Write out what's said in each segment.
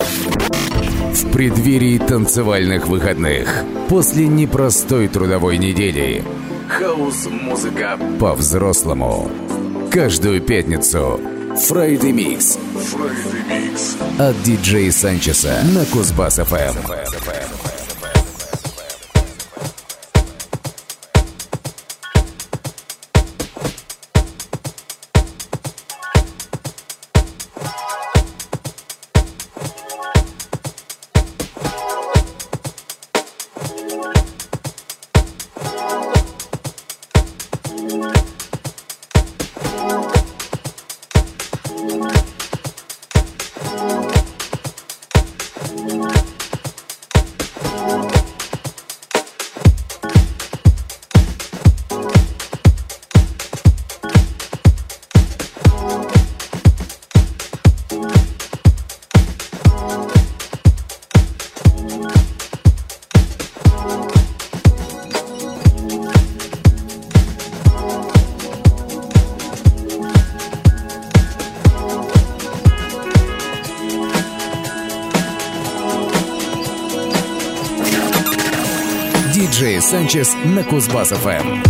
В преддверии танцевальных выходных, после непростой трудовой недели, хаос-музыка по-взрослому. Каждую пятницу Friday Mix. Friday Mix. От диджея Санчеса на Кузбасс-ФМ. На Кузбасс-ФМ.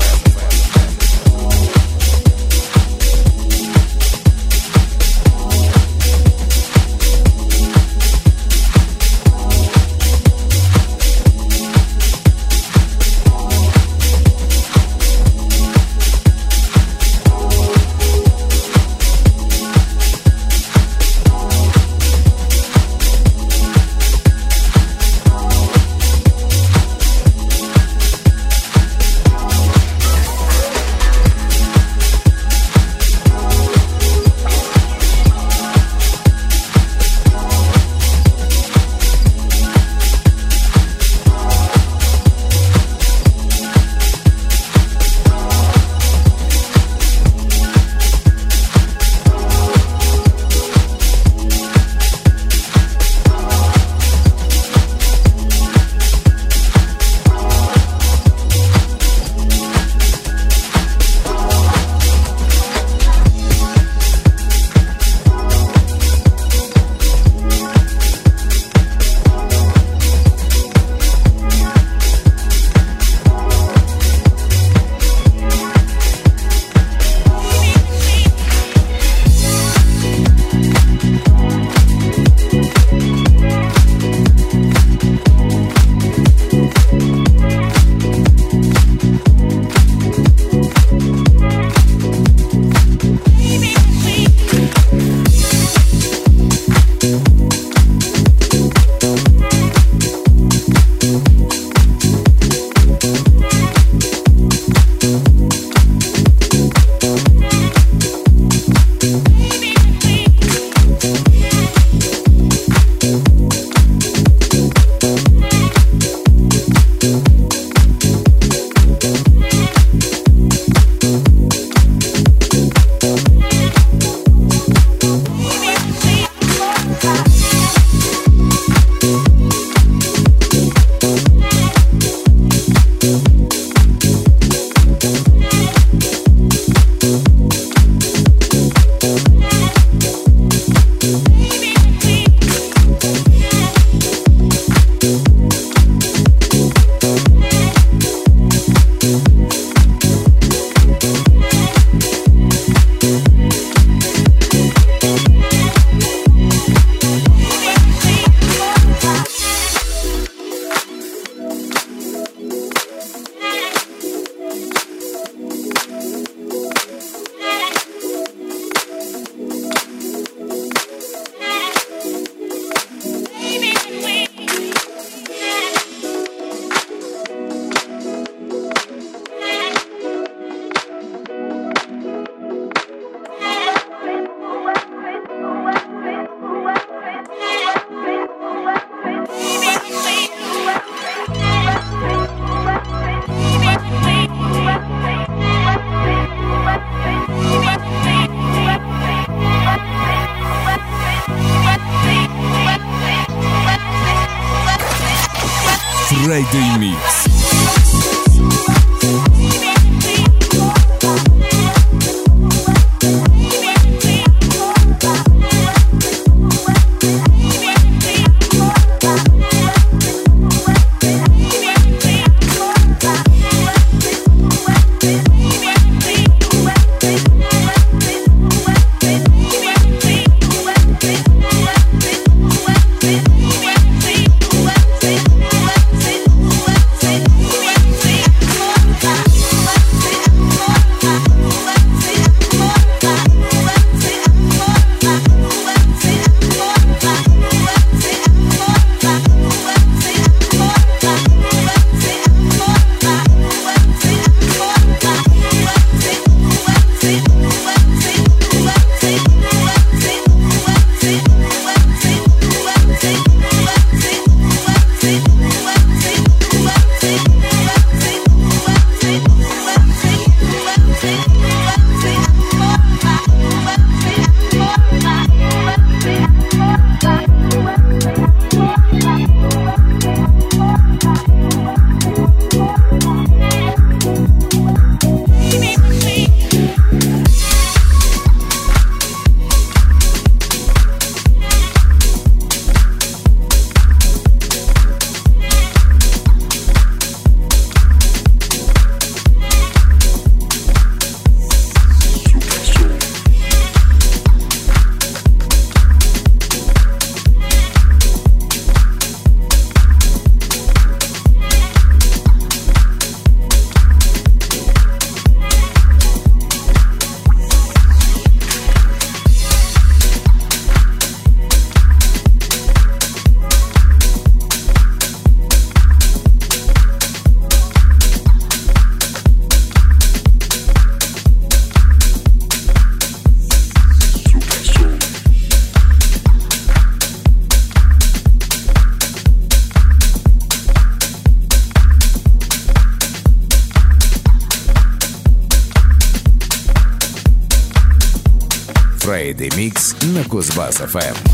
Friday Mix на Кузбасс-ФМ.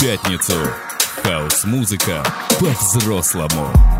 Пятницу хаос-музыка по-взрослому.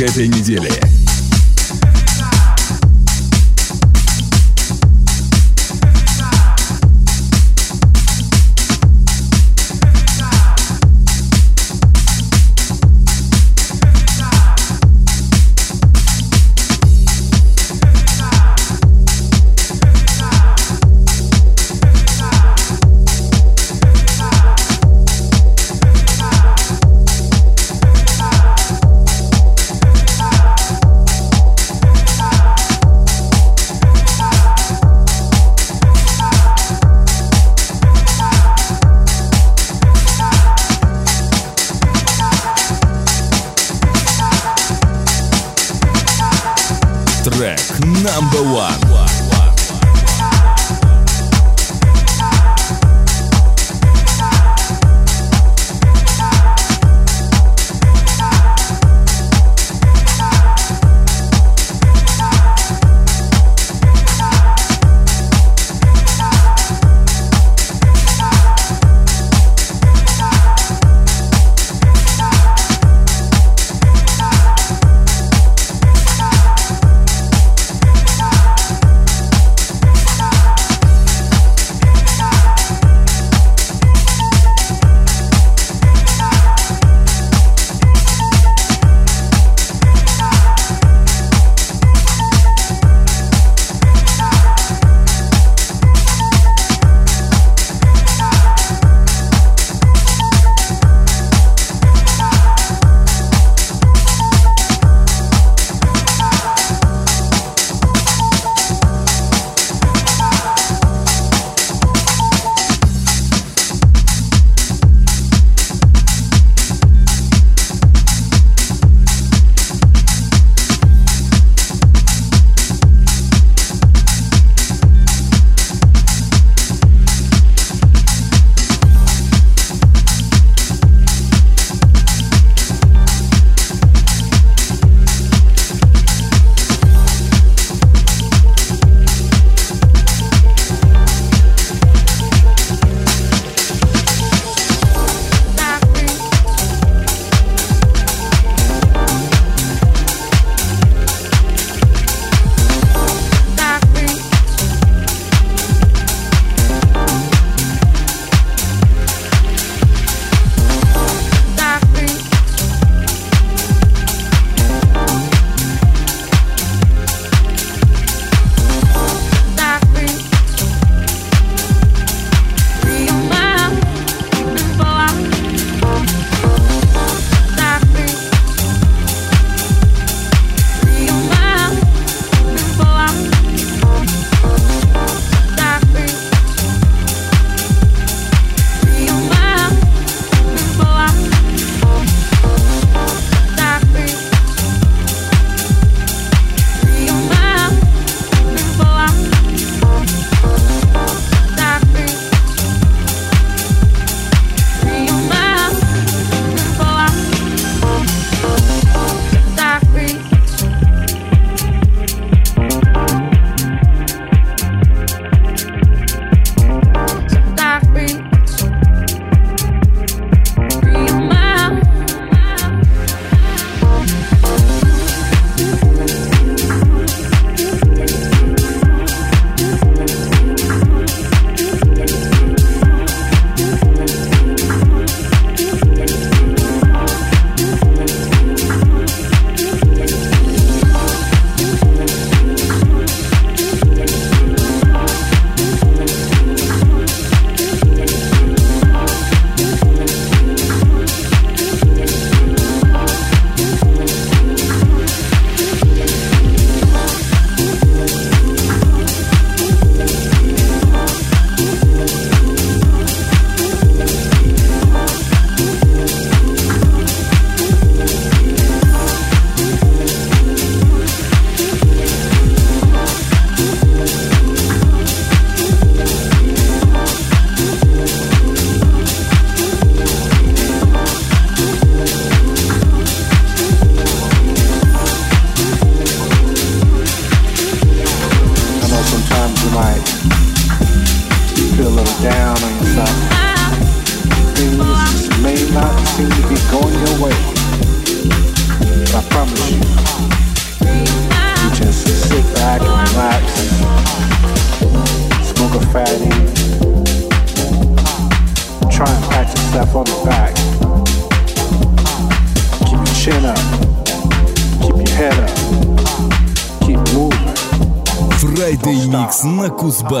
Этой недели.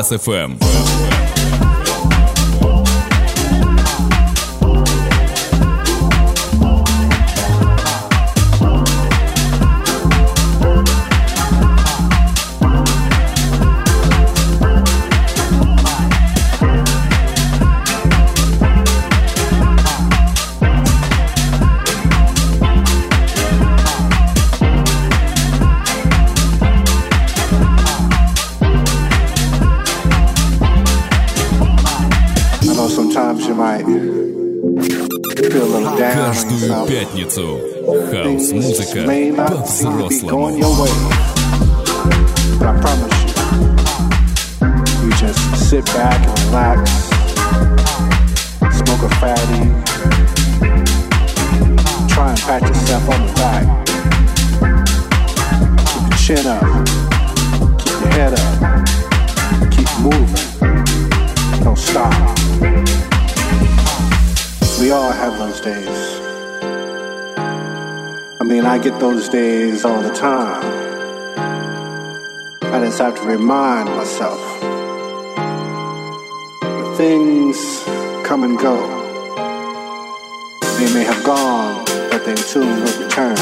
Кузбасс-ФМ. пятницу. Хаус-музыка по-взрослому. Sit back and relax, smoke a fatty, try and pat yourself on the back. Keep your chin up, keep your head up, keep moving, don't stop. We all have those days mean, I get those days all the time. I just have to remind myself things come and go. They may have gone, but they soon will return.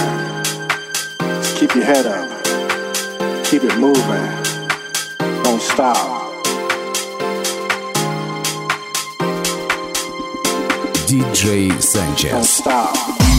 Just keep your head up, keep it moving, don't stop. DJ Sanchez. Don't stop.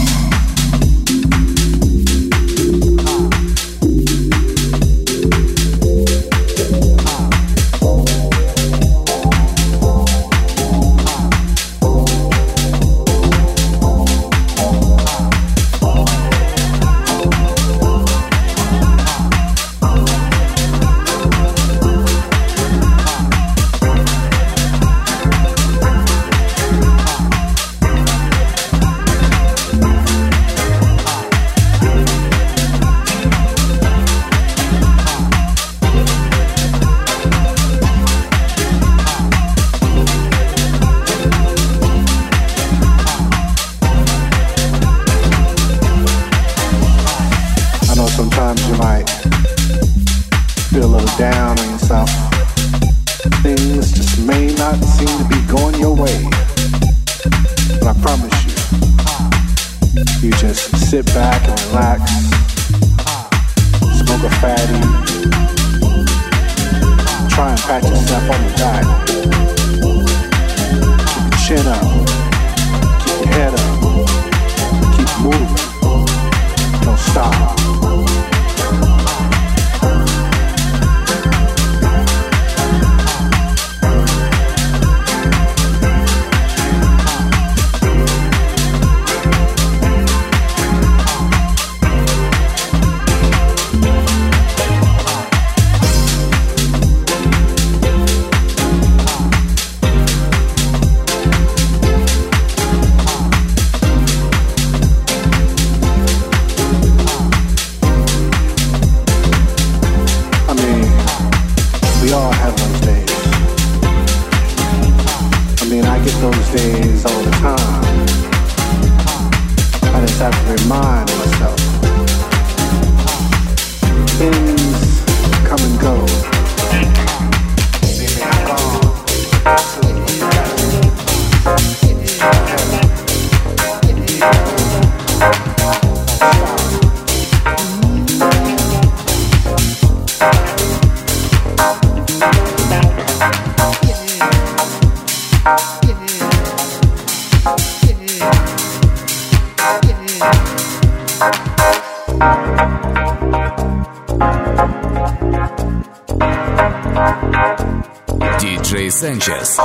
Sanchez.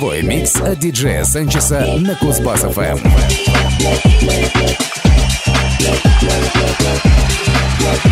Живой микс от диджея Санчеса на Кузбасс-ФМ. ремикс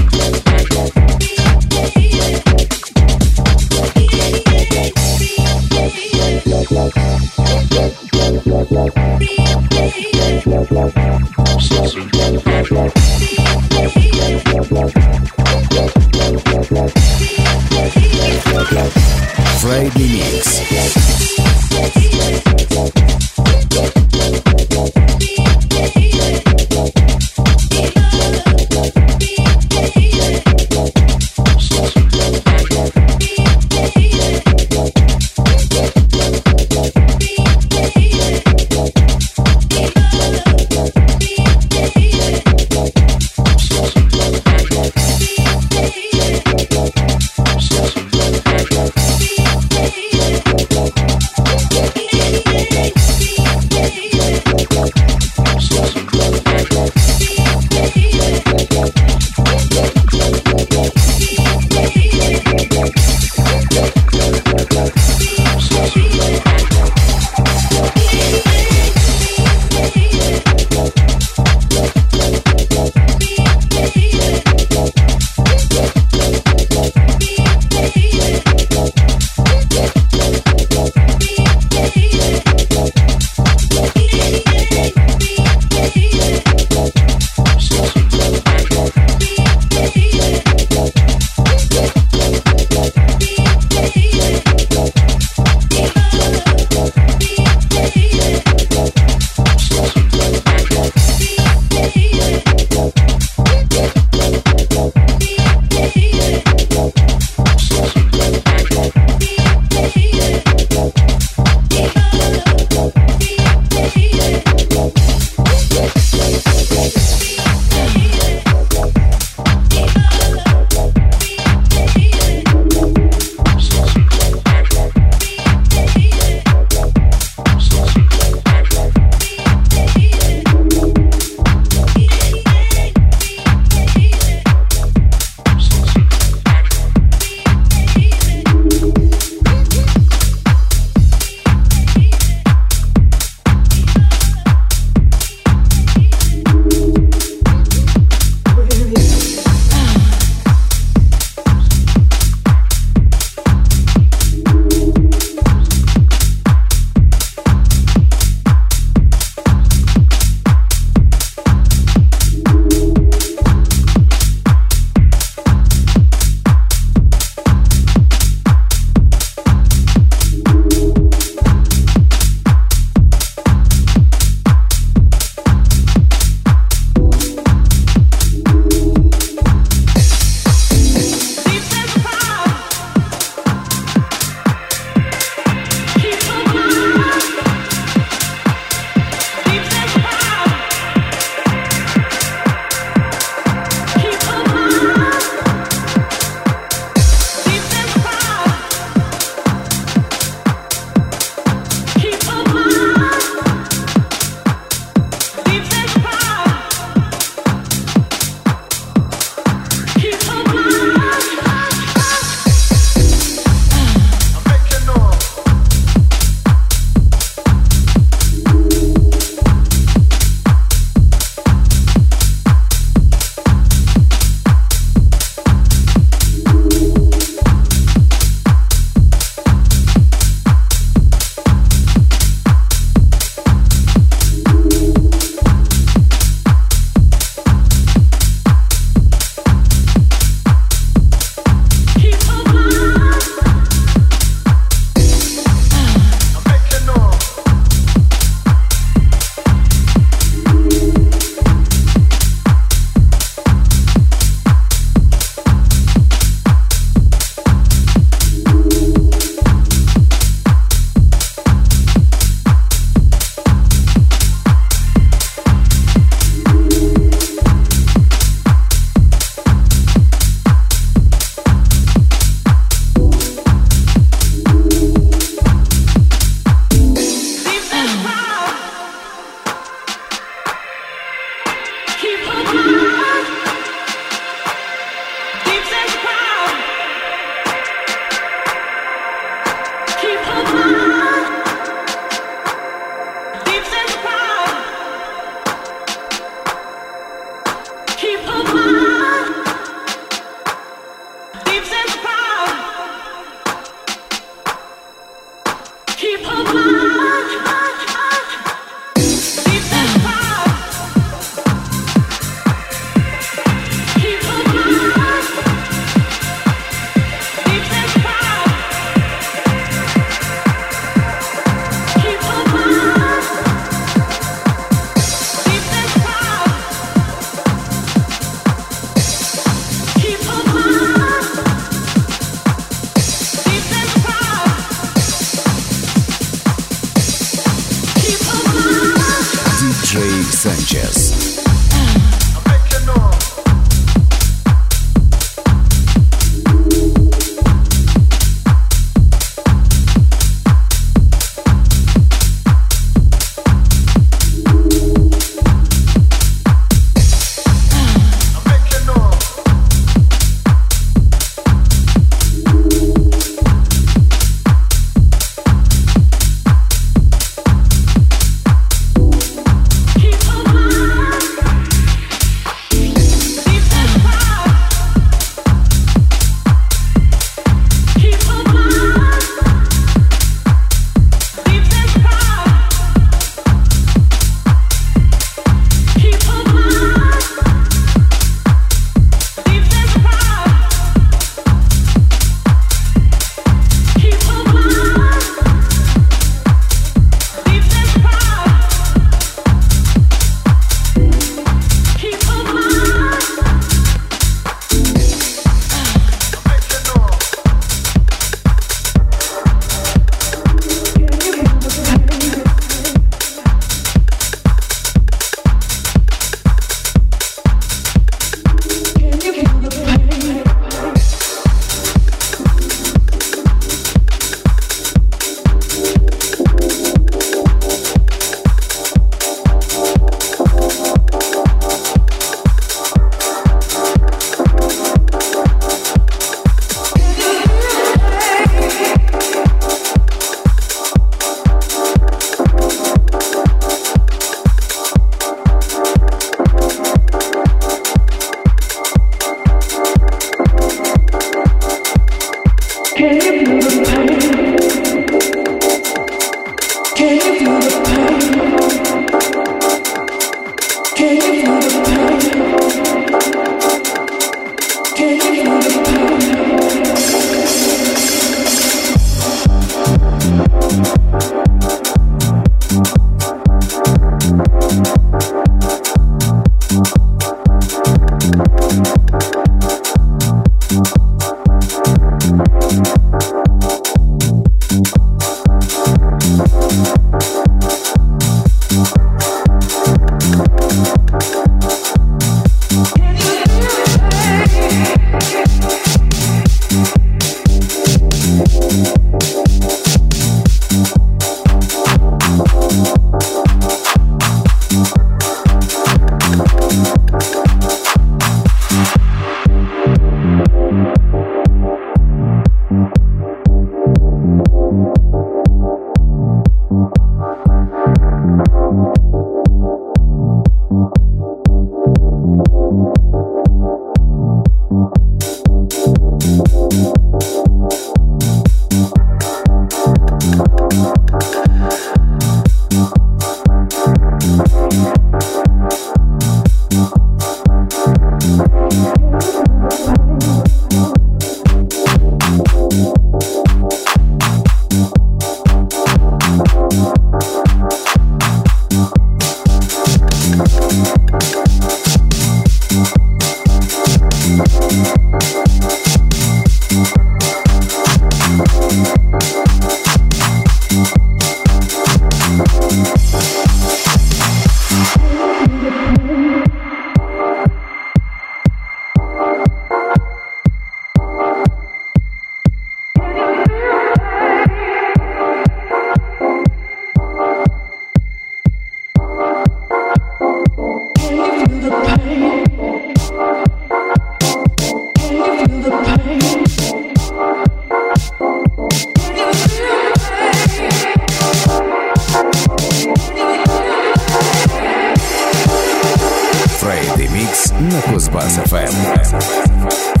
Кузбасс-ФМ.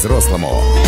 взрослому.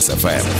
Brasa FM.